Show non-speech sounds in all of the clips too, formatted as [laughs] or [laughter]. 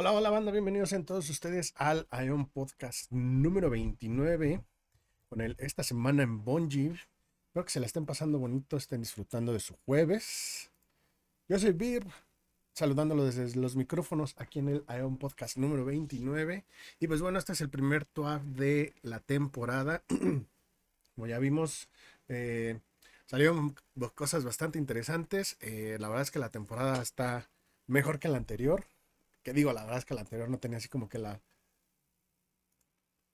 Hola, hola banda, bienvenidos a todos ustedes al Ion Podcast número 29 con el esta semana en Bonji. Espero que se la estén pasando bonito, estén disfrutando de su jueves. Yo soy Bir, saludándolo desde los micrófonos aquí en el Ion Podcast número 29. Y pues bueno, este es el primer tour de la temporada. [clears throat] Como ya vimos, eh, salieron cosas bastante interesantes. Eh, la verdad es que la temporada está mejor que la anterior que digo, la verdad es que la anterior no tenía así como que la,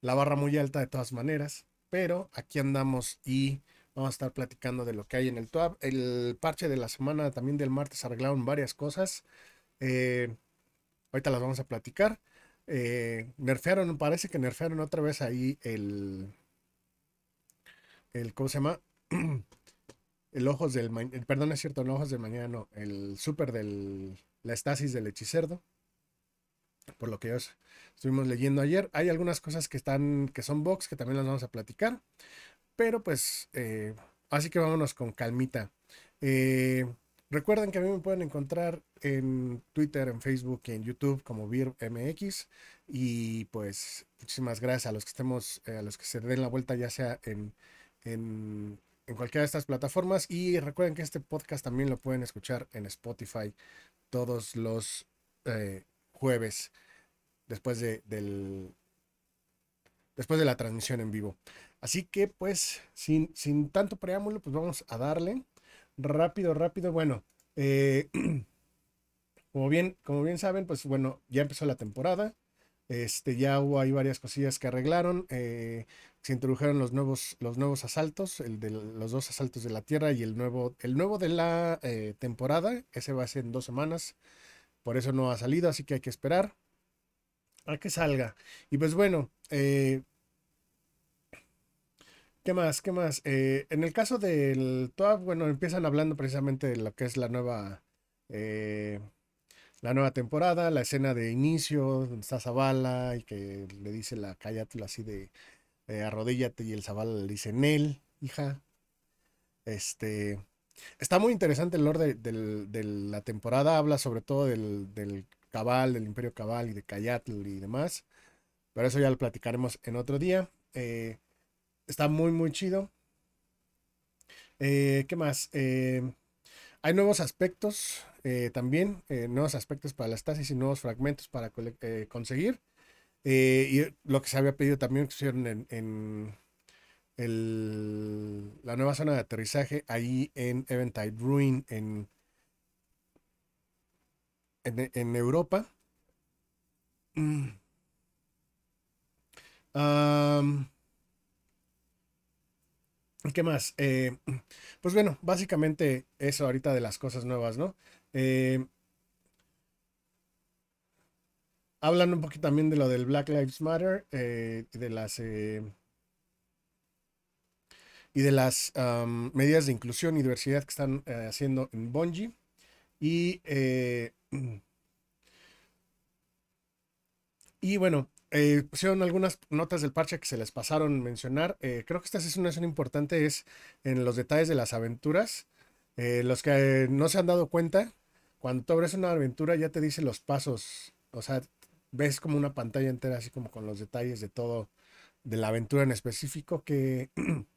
la barra muy alta de todas maneras. Pero aquí andamos y vamos a estar platicando de lo que hay en el TOAB. El parche de la semana también del martes arreglaron varias cosas. Eh, ahorita las vamos a platicar. Eh, nerfearon, parece que nerfearon otra vez ahí el. el ¿Cómo se llama? [clears throat] el ojos del. perdón, es cierto, el ojos del mañana, no. El super del. La estasis del hechicerdo por lo que ya estuvimos leyendo ayer. Hay algunas cosas que están, que son box, que también las vamos a platicar. Pero pues, eh, así que vámonos con calmita. Eh, recuerden que a mí me pueden encontrar en Twitter, en Facebook y en YouTube como VirMX. Y pues, muchísimas gracias a los que estemos, eh, a los que se den la vuelta, ya sea en, en, en cualquiera de estas plataformas. Y recuerden que este podcast también lo pueden escuchar en Spotify todos los jueves, después de, del, después de la transmisión en vivo. Así que pues, sin, sin tanto preámbulo, pues vamos a darle rápido, rápido. Bueno, eh, [clears throat] como, bien, como bien saben, pues bueno, ya empezó la temporada. Este, ya hubo ahí varias cosillas que arreglaron. Eh, se introdujeron los nuevos, los nuevos asaltos, el de los dos asaltos de la Tierra y el nuevo, el nuevo de la eh, temporada. Ese va a ser en dos semanas. Por eso no ha salido, así que hay que esperar a que salga. Y pues bueno, eh, ¿qué más? ¿Qué más? Eh, en el caso del TOAB, bueno, empiezan hablando precisamente de lo que es la nueva, eh, la nueva temporada, la escena de inicio, donde está Zavala y que le dice la Cayatula así de arrodíllate y el Zavala le dice Nel, hija. Este, Está muy interesante el lore de, la temporada. Habla sobre todo del, Cabal, del Imperio Cabal y de Cayatl y demás. Pero eso ya lo platicaremos en otro día. Eh, está muy, muy chido. Eh, ¿Qué más? Eh, hay nuevos aspectos también. nuevos aspectos para la estasis y nuevos fragmentos para conseguir. y lo que se había pedido también que hicieron en la nueva zona de aterrizaje ahí en Eventide Ruin en, en, Europa. Mm. ¿Qué más? Eh, pues bueno, básicamente eso ahorita de las cosas nuevas, ¿no? Eh, hablan un poquito también de lo del Black Lives Matter, eh, de las y de las medidas de inclusión y diversidad que están eh, haciendo en Bonji. Y, eh, y bueno, eh, pusieron algunas notas del parche que se les pasaron mencionar. creo que esta es zona importante, es en los detalles de las aventuras. los que no se han dado cuenta, cuando tú abres una aventura ya te dice los pasos, o sea, ves como una pantalla entera, así como con los detalles de todo, de la aventura en específico que... [clears throat]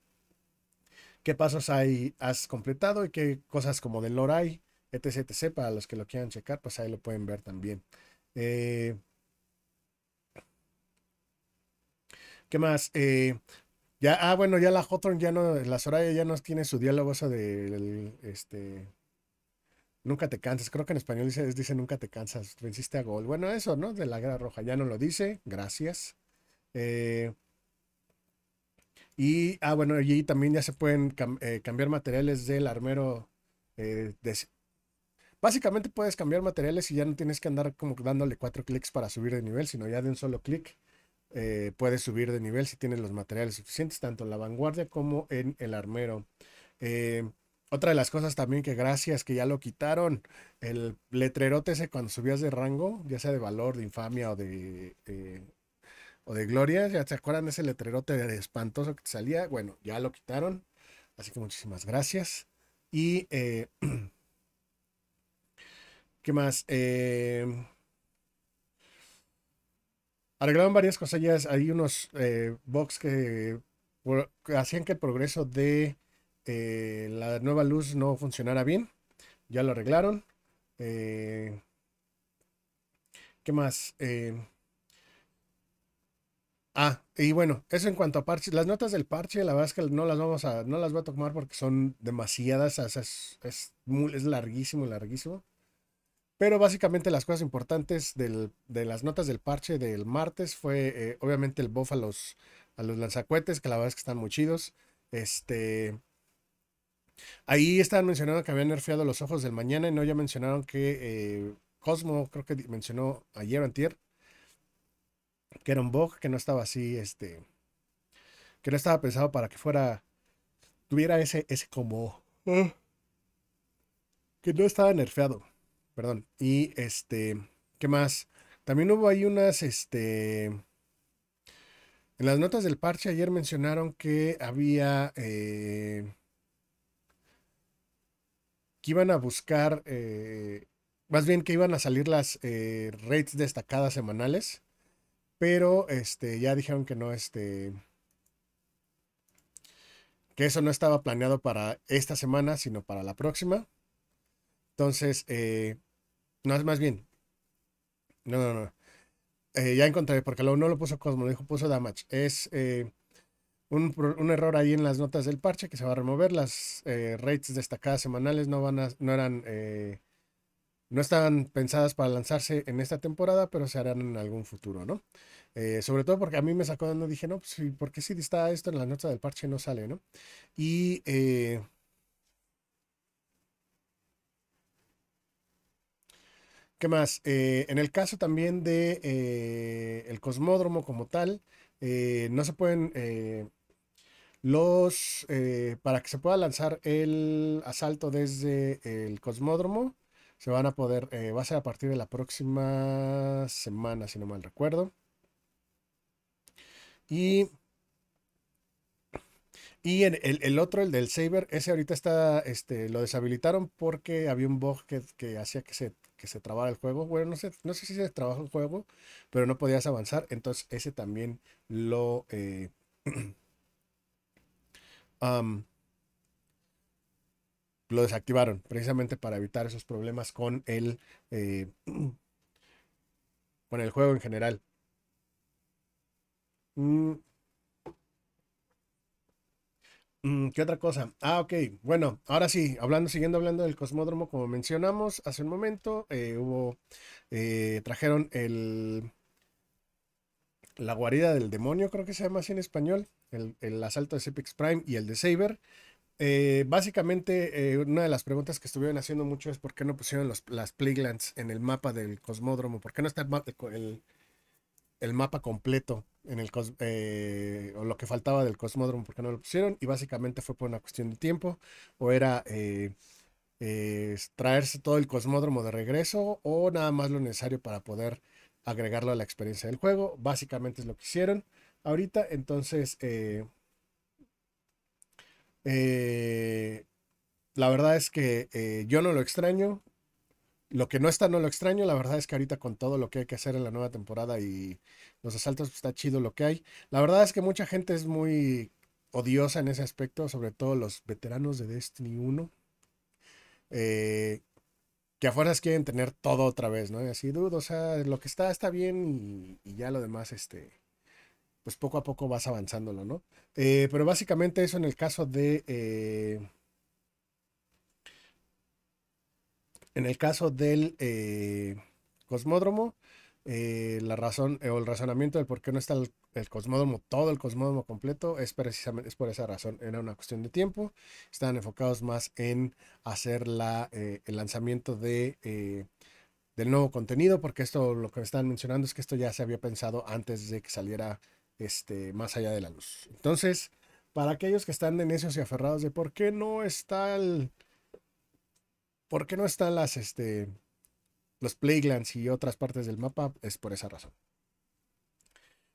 qué pasos hay, has completado y qué cosas como del lore hay, etc, etc. Para los que lo quieran checar, pues ahí lo pueden ver también. Eh, ¿Qué más? Eh, ya, ah, bueno, ya la Hawthorne ya no, la Soraya ya no tiene su diálogo eso de este nunca te cansas. Creo que en español dice, dice nunca te cansas, venciste a gol. Bueno, eso, ¿no? De la guerra roja, ya no lo dice, gracias. Eh, y, ah, bueno, y también ya se pueden eh, cambiar materiales del armero. Eh, básicamente puedes cambiar materiales y ya no tienes que andar como dándole cuatro clics para subir de nivel, sino ya de un solo clic eh, puedes subir de nivel si tienes los materiales suficientes, tanto en la vanguardia como en el armero. otra de las cosas también que gracias que ya lo quitaron, el letrerote ese cuando subías de rango, ya sea de valor, de infamia o de o de Gloria, ¿ya se acuerdan de ese letrerote de espantoso que te salía? Bueno, ya lo quitaron, así que muchísimas gracias. Y, eh, [clears throat] ¿qué más? Eh, arreglaron varias cosillas. Hay unos eh, que, hacían que el progreso de eh, la nueva luz no funcionara bien. Ya lo arreglaron. Eh, ¿Qué más? Ah, y bueno, eso en cuanto a parches. Las notas del parche, la verdad es que no las vamos a, no las voy a tomar porque son demasiadas. es, es, es larguísimo, larguísimo. Pero básicamente las cosas importantes de las notas del parche del martes fue eh, obviamente el buff a los, a los lanzacuetes, que la verdad es que están muy chidos. Este, ahí estaban mencionando que habían nerfeado los ojos del mañana y no ya mencionaron que eh, Cosmo, creo que mencionó ayer o antier, que era un bug, que no estaba así, este, que no estaba pensado para que fuera, tuviera ese, ese como, ah, que no estaba nerfeado perdón. Y este, ¿qué más? También hubo ahí unas, este, en las notas del parche ayer mencionaron que había, eh, que iban a buscar, eh, más bien que iban a salir las eh, rates destacadas semanales, pero este, ya dijeron que no, este, que eso no estaba planeado para esta semana, sino para la próxima. Entonces, eh, no, es más bien. No, no, no. Eh, ya encontré, porque no lo puso Cosmo, lo dijo, puso Damage. Es eh, un, error ahí en las notas del parche que se va a remover. Las eh, rates destacadas semanales no van a, no eran, no estaban pensadas para lanzarse en esta temporada, pero se harán en algún futuro, ¿no? sobre todo porque a mí me sacó donde dije, no, pues sí, porque si está esto en las notas del parche no sale, ¿no? Y ¿Qué más? Eh, en el caso también de eh, el cosmódromo como tal, eh, no se pueden los para que se pueda lanzar el asalto desde el cosmódromo, se van a poder, va a ser a partir de la próxima semana, si no mal recuerdo. Y y en el, otro, el del Saber, ese ahorita está, este, lo deshabilitaron porque había un bug que, que hacía que se que se trabara el juego. Bueno, no sé, no sé si se trabajó el juego, pero no podías avanzar. Entonces ese también lo... Eh, [clears throat] lo desactivaron precisamente para evitar esos problemas con el eh, [clears throat] con el juego en general. Mm, Mm, ¿Qué otra cosa? Ah, ok. Bueno, ahora sí, hablando, siguiendo hablando del cosmódromo, como mencionamos hace un momento, eh, hubo, eh, trajeron el, la guarida del demonio, creo que se llama así en español, el, asalto de Sepix Prime y el de Saber. Eh, básicamente, una de las preguntas que estuvieron haciendo mucho es por qué no pusieron los, las Playlands en el mapa del cosmódromo, por qué no está el, el mapa completo en el eh, o lo que faltaba del cosmódromo porque no lo pusieron y básicamente fue por una cuestión de tiempo o era eh, eh, traerse todo el cosmódromo de regreso o nada más lo necesario para poder agregarlo a la experiencia del juego. Básicamente es lo que hicieron. Ahorita entonces la verdad es que yo no lo extraño lo que no está, no lo extraño. La verdad es que ahorita con todo lo que hay que hacer en la nueva temporada y los asaltos, pues, está chido lo que hay. La verdad es que mucha gente es muy odiosa en ese aspecto, sobre todo los veteranos de Destiny 1. Eh, que afuera quieren tener todo otra vez, ¿no? Y así, dude, o sea, lo que está está bien y, ya lo demás, este, pues poco a poco vas avanzándolo, ¿no? Eh, pero básicamente eso en el caso de... Eh, En el caso del eh, cosmódromo, la razón o el razonamiento del por qué no está el, cosmódromo, todo el cosmódromo completo, es precisamente es por esa razón. Era una cuestión de tiempo. Estaban enfocados más en hacer la, el lanzamiento de, del nuevo contenido, porque esto lo que me están mencionando es que esto ya se había pensado antes de que saliera este, más allá de la luz. Entonces, para aquellos que están de necios y aferrados de por qué no está el ¿Por qué no están las, este, los Playlands y otras partes del mapa? Es por esa razón.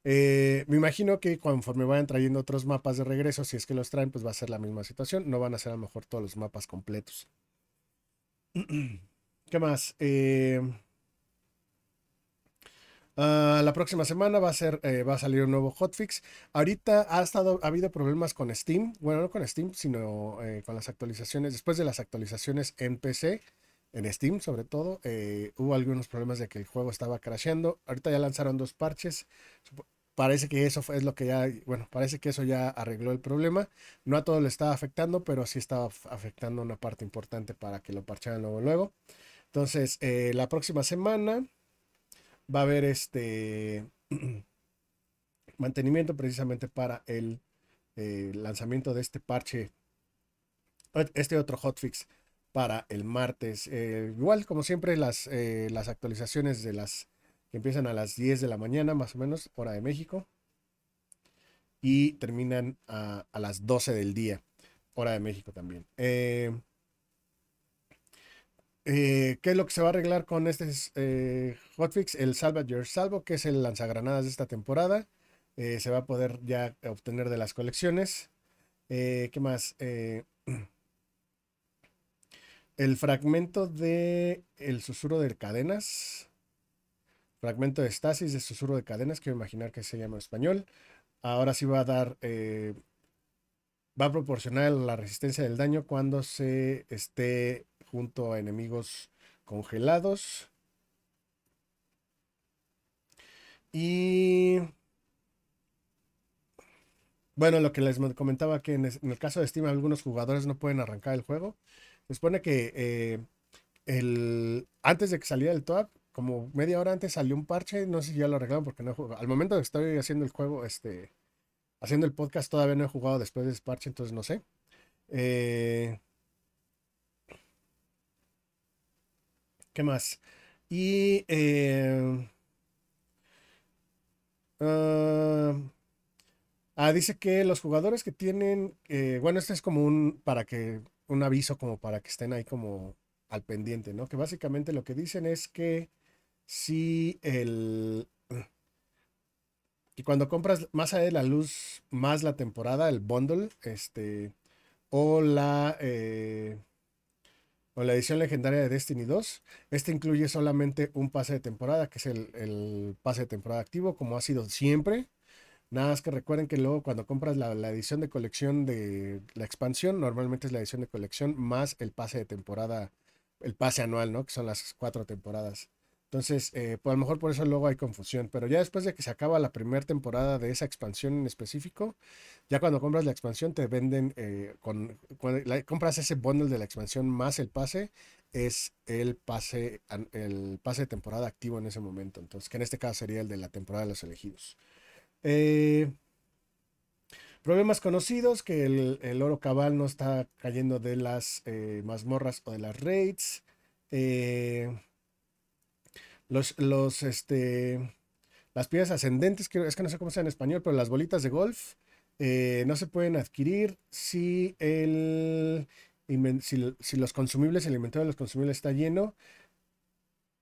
Eh, me imagino que conforme vayan trayendo otros mapas de regreso, si es que los traen, pues va a ser la misma situación. No van a ser a lo mejor todos los mapas completos. [clears throat] ¿Qué más? Eh, Ah, la próxima semana va a ser, eh, va a salir un nuevo hotfix. Ahorita ha estado, ha habido problemas con Steam, bueno, no con Steam, sino eh, con las actualizaciones. Después de las actualizaciones en PC, en Steam sobre todo, eh, hubo algunos problemas de que el juego estaba crasheando. Ahorita ya lanzaron dos parches. Parece que eso es lo que ya, bueno, parece que eso ya arregló el problema. No a todo le estaba afectando, pero sí estaba afectando una parte importante para que lo parcharan luego luego. Entonces, la próxima semana va a haber este [clears throat] mantenimiento precisamente para el eh, lanzamiento de este parche, este otro hotfix para el martes. Eh, igual, como siempre, las, eh, las actualizaciones de las que empiezan a las 10 de la mañana, más o menos, hora de México, y terminan a, a las 12 del día, hora de México también. Eh, ¿Qué es lo que se va a arreglar con este eh, hotfix? El Salva Your Salvo, que es el lanzagranadas de esta temporada. Eh, se va a poder ya obtener de las colecciones. ¿Qué más? [clears throat] el fragmento de El susurro de cadenas. Fragmento de estasis de susurro de cadenas, quiero imaginar que se llama en español. Ahora sí va a dar va a proporcionar la resistencia del daño cuando se esté junto a enemigos congelados. Y bueno, lo que les comentaba que en, el caso de Steam algunos jugadores no pueden arrancar el juego. Se supone que eh, el, antes de que saliera el top, como media hora antes salió un parche, no sé si ya lo arreglaron porque no. Al momento que estoy haciendo el juego, este, haciendo el podcast, todavía no he jugado después de ese parche, entonces no sé. Eh, ¿Qué más? Y eh, ah, ah, dice que los jugadores que tienen, eh, bueno, este es como un para que un aviso como para que estén ahí como al pendiente, ¿no? Que básicamente lo que dicen es que si el [clears throat] y cuando compras más allá de la luz más la temporada, el bundle, este o la eh, o la edición legendaria de Destiny 2. Este incluye solamente un pase de temporada, que es el, pase de temporada activo, como ha sido siempre. Nada más que recuerden que luego cuando compras la, edición de colección de la expansión, normalmente es la edición de colección más el pase de temporada, el pase anual, ¿no? Que son las cuatro temporadas. Entonces, eh, pues a lo mejor por eso luego hay confusión, pero ya después de que se acaba la primera temporada de esa expansión en específico, ya cuando compras la expansión te venden, eh, con, cuando compras ese bundle de la expansión más el pase, es el pase, el pase de temporada activo en ese momento, entonces que en este caso sería el de la temporada de los elegidos. Eh, problemas conocidos, que el, oro cabal no está cayendo de las mazmorras o de las raids. Eh, los, los, este, las piedras ascendentes, que es que no sé cómo sea en español, pero las bolitas de golf eh, no se pueden adquirir si, el, si, los consumibles, el inventario de los consumibles está lleno.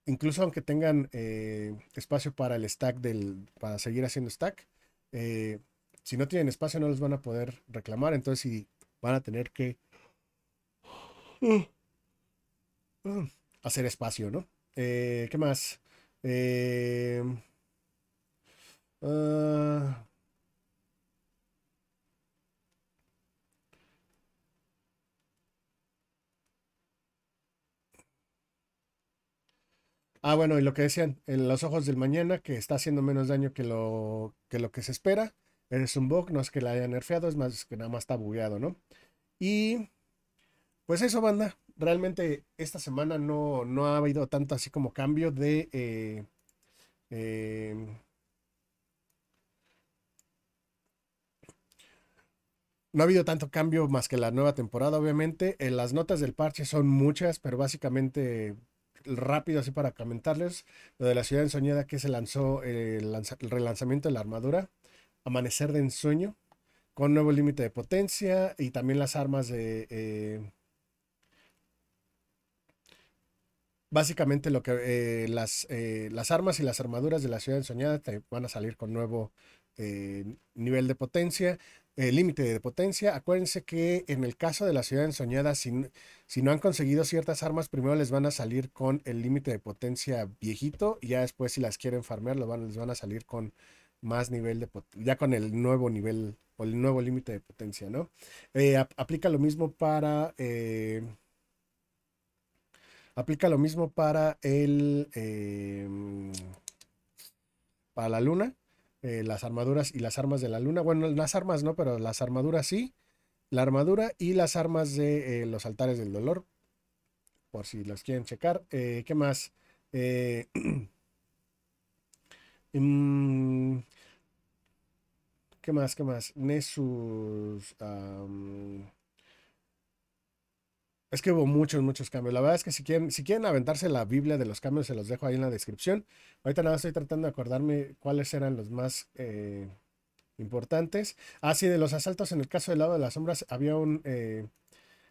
Incluso aunque tengan eh, espacio para el stack del, para seguir haciendo stack, eh, si no tienen espacio no los van a poder reclamar, entonces sí van a tener que hacer espacio, ¿no? Eh, ¿Qué más? Eh, ah, ah, bueno, y lo que decían, en los ojos del mañana, que está haciendo menos daño que lo que, lo que se espera. Es un bug, no es que la haya nerfeado, es más que nada más está bugueado, ¿no? Y pues eso, banda realmente esta semana no, no ha habido tanto así como cambio de... Eh, em, no ha habido tanto cambio más que la nueva temporada, obviamente. En las notas del parche son muchas, pero básicamente rápido así para comentarles. Lo de la ciudad ensoñada que se lanzó el, relanzamiento de la armadura. Amanecer de ensueño. Con nuevo límite de potencia y también las armas de... Eh, básicamente lo que eh, las, eh, las armas y las armaduras de la ciudad ensoñada van a salir con nuevo nivel de potencia, límite de potencia. Acuérdense que en el caso de la ciudad ensoñada, si, si no han conseguido ciertas armas, primero les van a salir con el límite de potencia viejito y ya después si las quieren farmear, van, les van a salir con más nivel de ya con el nuevo nivel o el nuevo límite de potencia, ¿no? Eh, aplica lo mismo para eh, aplica lo mismo para el em, para la luna, eh, las armaduras y las armas de la luna. Bueno, las armas no, pero las armaduras sí. La armadura y las armas de los altares del dolor. Por si las quieren checar. ¿Qué más? [clears throat] Mm, ¿Qué más? ¿Qué más? Nessus. Es que hubo muchos, muchos cambios. La verdad es que si quieren, si quieren aventarse la Biblia de los cambios, se los dejo ahí en la descripción. Ahorita nada, estoy tratando de acordarme cuáles eran los más eh, importantes. Ah, sí, de los asaltos en el caso del lado de las sombras, había un. Eh,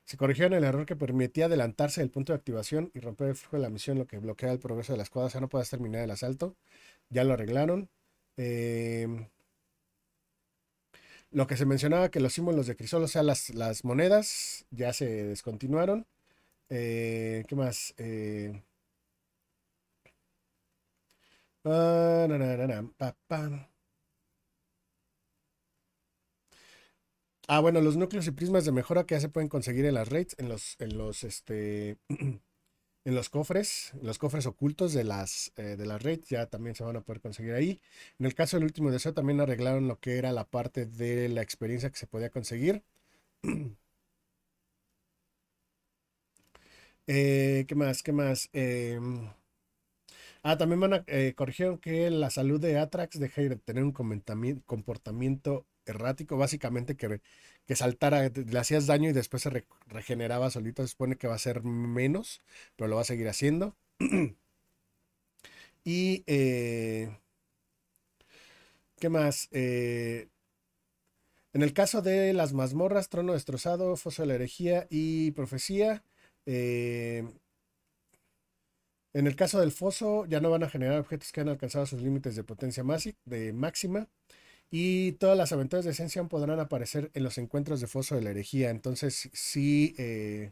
se corrigieron el error que permitía adelantarse del punto de activación y romper el flujo de la misión, lo que bloquea el progreso de la escuadra. O sea, no puedes terminar el asalto. Ya lo arreglaron. Eh, lo que se mencionaba que los símbolos de crisol, o sea, las, las monedas ya se descontinuaron. Eh, ¿Qué más? Eh, ah, ah, bueno, los núcleos y prismas de mejora que ya se pueden conseguir en las raids, en los, en los, este, [clears throat] en los cofres, los cofres ocultos de las eh, de la red ya también se van a poder conseguir ahí. En el caso del último deseo también arreglaron lo que era la parte de la experiencia que se podía conseguir. [clears throat] Eh, ¿Qué más? ¿Qué más? Em, ah, también van a eh, corrigieron que la salud de Atrax deja de tener un comportamiento errático, básicamente que, que saltara, le hacías daño y después se regeneraba solito, se supone que va a ser menos, pero lo va a seguir haciendo. [clears throat] y, eh, ¿qué más? Eh, en el caso de las mazmorras, trono destrozado, foso de la herejía y profecía, eh, en el caso del foso, ya no van a generar objetos que han alcanzado sus límites de potencia máxima. Y todas las aventuras de Ascension podrán aparecer en los encuentros de Foso de la Herejía. Entonces, sí, eh,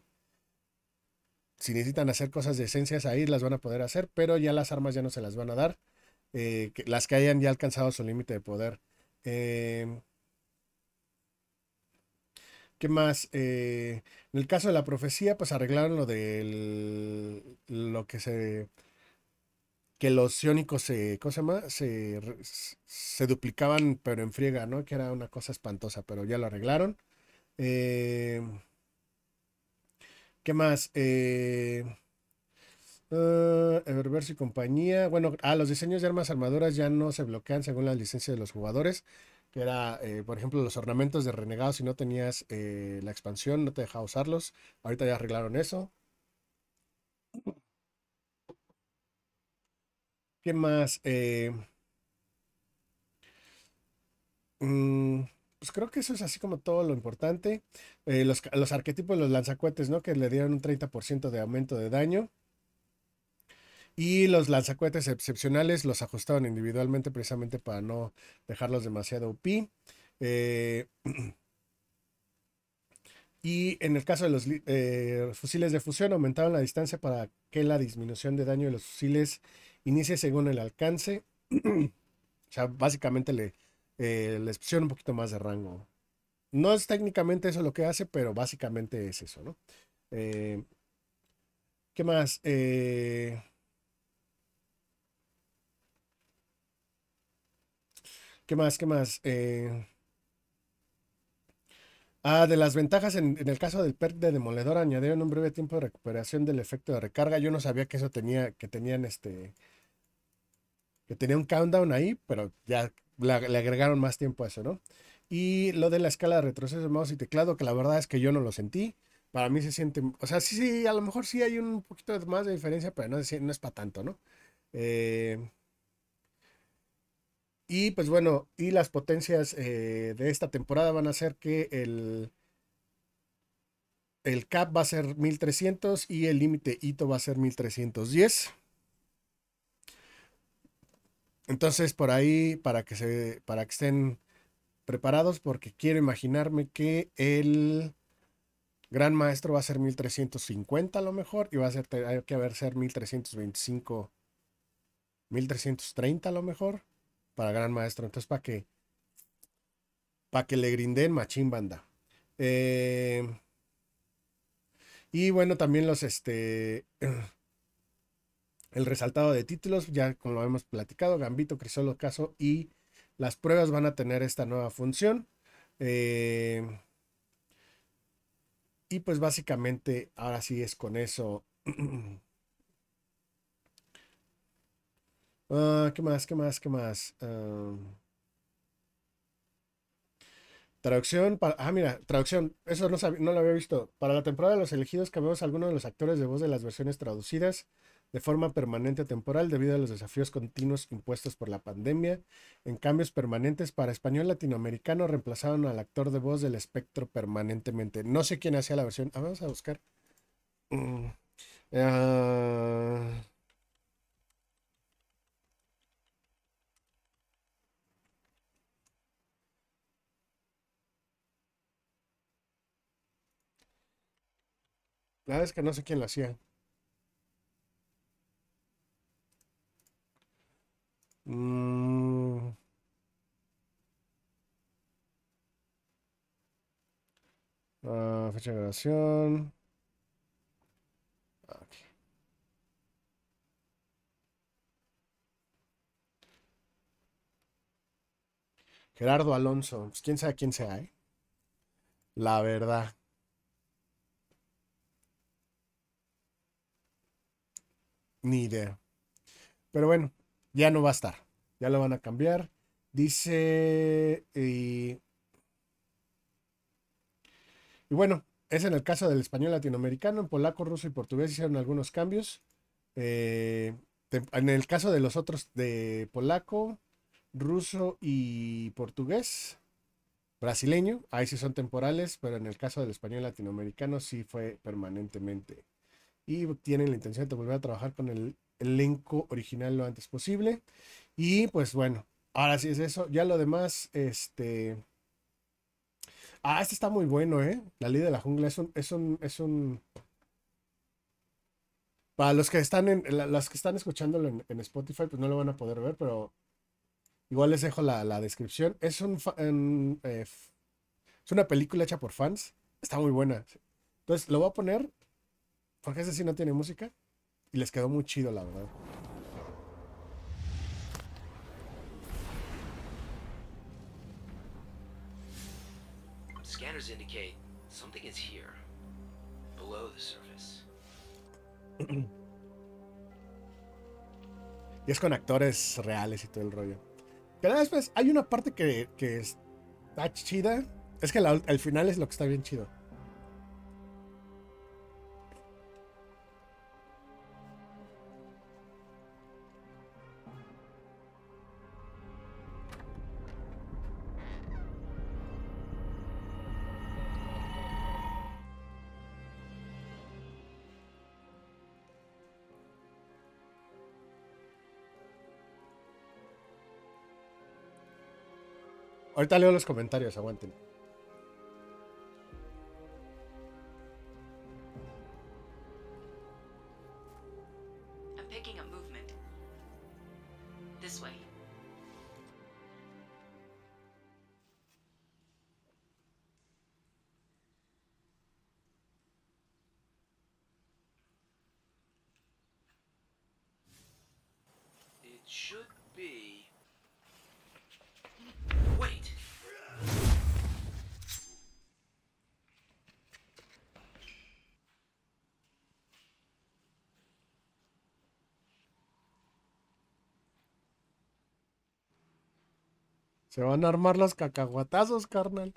si necesitan hacer cosas de esencias ahí, las van a poder hacer, pero ya las armas ya no se las van a dar. Eh, las que hayan ya alcanzado su límite de poder. Em, ¿Qué más? Eh, en el caso de la profecía, pues arreglaron lo de lo que se que los ciónicos se, ¿cómo se llama? Se, duplicaban, pero en friega, ¿no? Que era una cosa espantosa, pero ya lo arreglaron. Eh, ¿Qué más? Eh, uh, y compañía. Bueno, ah, los diseños de armas armaduras ya no se bloquean según la licencia de los jugadores. Que era, eh, por ejemplo, los ornamentos de renegados. Si no tenías eh, la expansión, no te dejaba usarlos. Ahorita ya arreglaron eso. ¿Qué más? Eh, mm, pues creo que eso es así como todo lo importante. Eh, los, arquetipos de los lanzacuetes, ¿no? Que le dieron un 30% de aumento de daño. Y los lanzacuetes excepcionales los ajustaron individualmente precisamente para no dejarlos demasiado OP. Eh, [clears throat] y en el caso de los fusiles de fusión aumentaron la distancia para que la disminución de daño de los fusiles inicie según el alcance. [clears throat] o sea, básicamente le, eh, les pusieron un poquito más de rango. No es técnicamente eso lo que hace, pero básicamente es eso, ¿no? Eh, ¿Qué más? Eh, ¿Qué más? ¿Qué más? Ah, de las ventajas en, el caso del perk de demoledor añadieron un breve tiempo de recuperación del efecto de recarga. Yo no sabía que eso tenía, que tenían este, que tenía un countdown ahí, pero ya le, agregaron más tiempo a eso, ¿no? Y lo de la escala de retroceso mouse y teclado, que la verdad es que yo no lo sentí. Para mí se siente, o sea, sí, sí, a lo mejor sí hay un poquito más de diferencia, pero no, no es para tanto, ¿no? Eh, y pues bueno, y las potencias eh, de esta temporada van a ser que el, el cap va a ser 1300 y el límite hito va a ser 1310. Entonces, por ahí, para que, se, para que estén preparados, porque quiero imaginarme que el gran maestro va a ser 1350 a lo mejor, y va a ser, hay que haber ser 1325, 1330 a lo mejor, para gran maestro. Entonces, para que, para que le grinden machín banda. Eh, y bueno, también los, este, [clears throat] el resaltado de títulos, ya como lo hemos platicado, Gambito, Crisolo, Caso y las pruebas van a tener esta nueva función. Eh, y pues básicamente ahora sí es con eso. [clears throat] Ah, ¿Qué más? ¿Qué más? ¿Qué más? Ah, traducción para. Ah, mira, traducción. Eso no, no lo había visto. Para la temporada de los elegidos cambiamos algunos de los actores de voz de las versiones traducidas de forma permanente o temporal debido a los desafíos continuos impuestos por la pandemia. En cambios permanentes para español latinoamericano reemplazaron al actor de voz del espectro permanentemente. No sé quién hacía la versión. Ah, vamos a buscar. Mm, ah. La verdad es que no sé quién lo hacía. Mm. Ah, Gerardo Alonso. Pues quién sabe quién sea, ¿eh? La verdad. Ni idea. Pero bueno, ya no va a estar. Ya lo van a cambiar. Dice. Y, y bueno, es en el caso del español latinoamericano. En polaco, ruso y portugués hicieron algunos cambios. Eh, en el caso de los otros de polaco, ruso y portugués, brasileño, ahí sí son temporales, pero en el caso del español latinoamericano sí fue permanentemente. Y tienen la intención de volver a trabajar con el elenco original lo antes posible. Y pues bueno, ahora sí es eso. Ya lo demás, este... Ah, este está muy bueno, ¿eh? La ley de la jungla es un... Es un, es un... Para los que están en, las que están escuchándolo en, Spotify, pues no lo van a poder ver, pero igual les dejo la, descripción. Es un, eh, es una película hecha por fans. Está muy buena. Entonces lo voy a poner, porque ese sí no tiene música. Y les quedó muy chido, la verdad. Indicate something is here, below the surface. [clears throat] y es con actores reales y todo el rollo. Pero después hay una parte que, que está chida. Es que la, el final es lo que está bien chido. Ahorita leo los comentarios, aguanten. Se van a armar los cacahuatazos, carnal.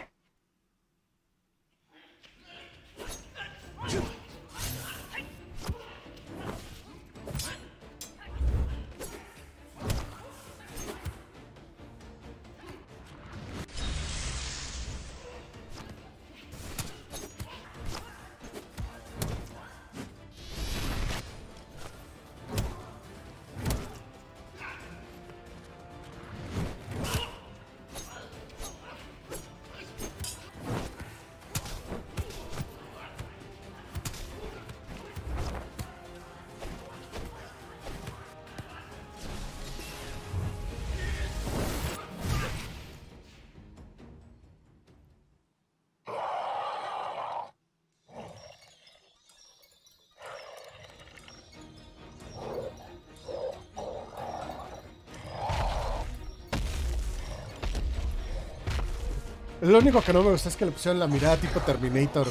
Lo único que no me gusta es que le pusieron la mirada tipo Terminator.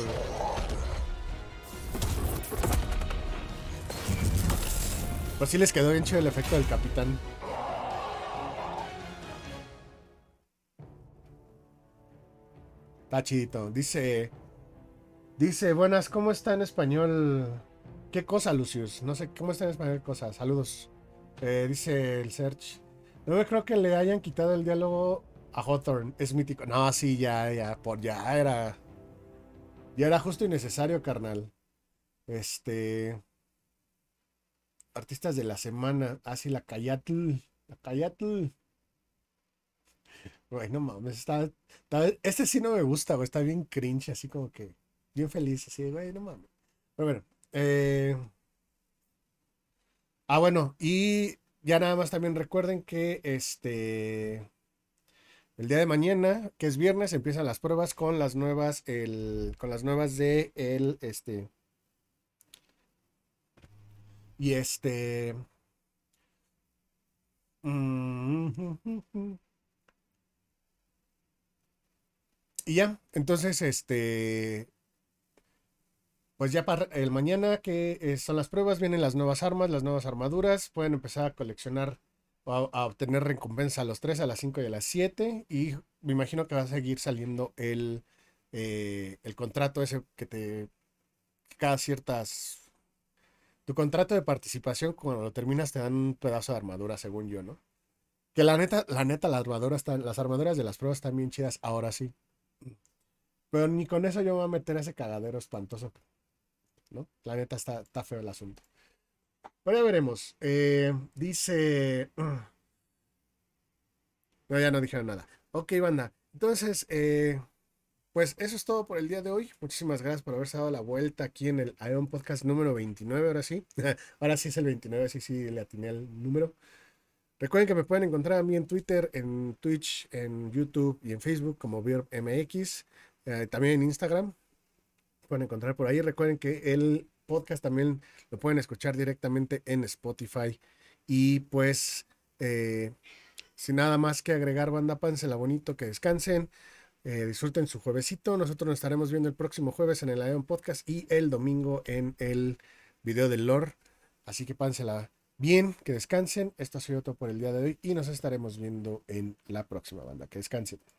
Pues sí les quedó bien chido el efecto del capitán. Está chidito. Dice. Dice, buenas, ¿cómo está en español? ¿Qué cosa, Lucius? No sé, ¿cómo está en español cosa? Saludos. Eh, dice el search. No me creo que le hayan quitado el diálogo a Hawthorne. Es mítico. No, sí, ya, ya, por ya era. Ya era justo y necesario, carnal. Este. Artistas de la semana. Ah, sí, la Cayatl. La Cayatl. Güey, no mames. Está, este sí no me gusta, güey. Está bien cringe, así como que. Bien feliz, así, güey, no mames. Pero bueno. Eh... Ah, bueno, y ya nada más también recuerden que este. El día de mañana, que es viernes, empiezan las pruebas con las nuevas, el, con las nuevas de el, este, y este, y ya, entonces, este, pues ya para el mañana que son las pruebas, vienen las nuevas armas, las nuevas armaduras, pueden empezar a coleccionar a, obtener recompensa a los 3, a las 5 y a las 7. Y me imagino que va a seguir saliendo el, eh, el contrato ese que te. Cada ciertas. Tu contrato de participación, cuando lo terminas, te dan un pedazo de armadura, según yo, ¿no? Que la neta, la neta, las armaduras, las armaduras de las pruebas están bien chidas, ahora sí. Pero ni con eso yo me voy a meter a ese cagadero espantoso. ¿No? La neta está, está feo el asunto. Pero ya veremos. Eh, dice. [clears throat] No, ya no dijeron nada. Ok, banda. Entonces, eh, pues eso es todo por el día de hoy. Muchísimas gracias por haberse dado la vuelta aquí en el Ion Podcast número 29. Ahora sí. [laughs] ahora sí es el 29, sí, sí, le atiné el número. Recuerden que me pueden encontrar a mí en Twitter, en Twitch, en YouTube y en Facebook como VirbMX. Eh, también en Instagram. Pueden encontrar por ahí. Recuerden que el podcast también lo pueden escuchar directamente en Spotify. Y pues, eh, sin nada más que agregar, banda, la bonito, que descansen, eh, disfruten su juevesito. Nosotros nos estaremos viendo el próximo jueves en el Ion Podcast y el domingo en el video del lore. Así que pánsela bien, que descansen. Esto ha sido todo por el día de hoy y nos estaremos viendo en la próxima banda. Que descansen.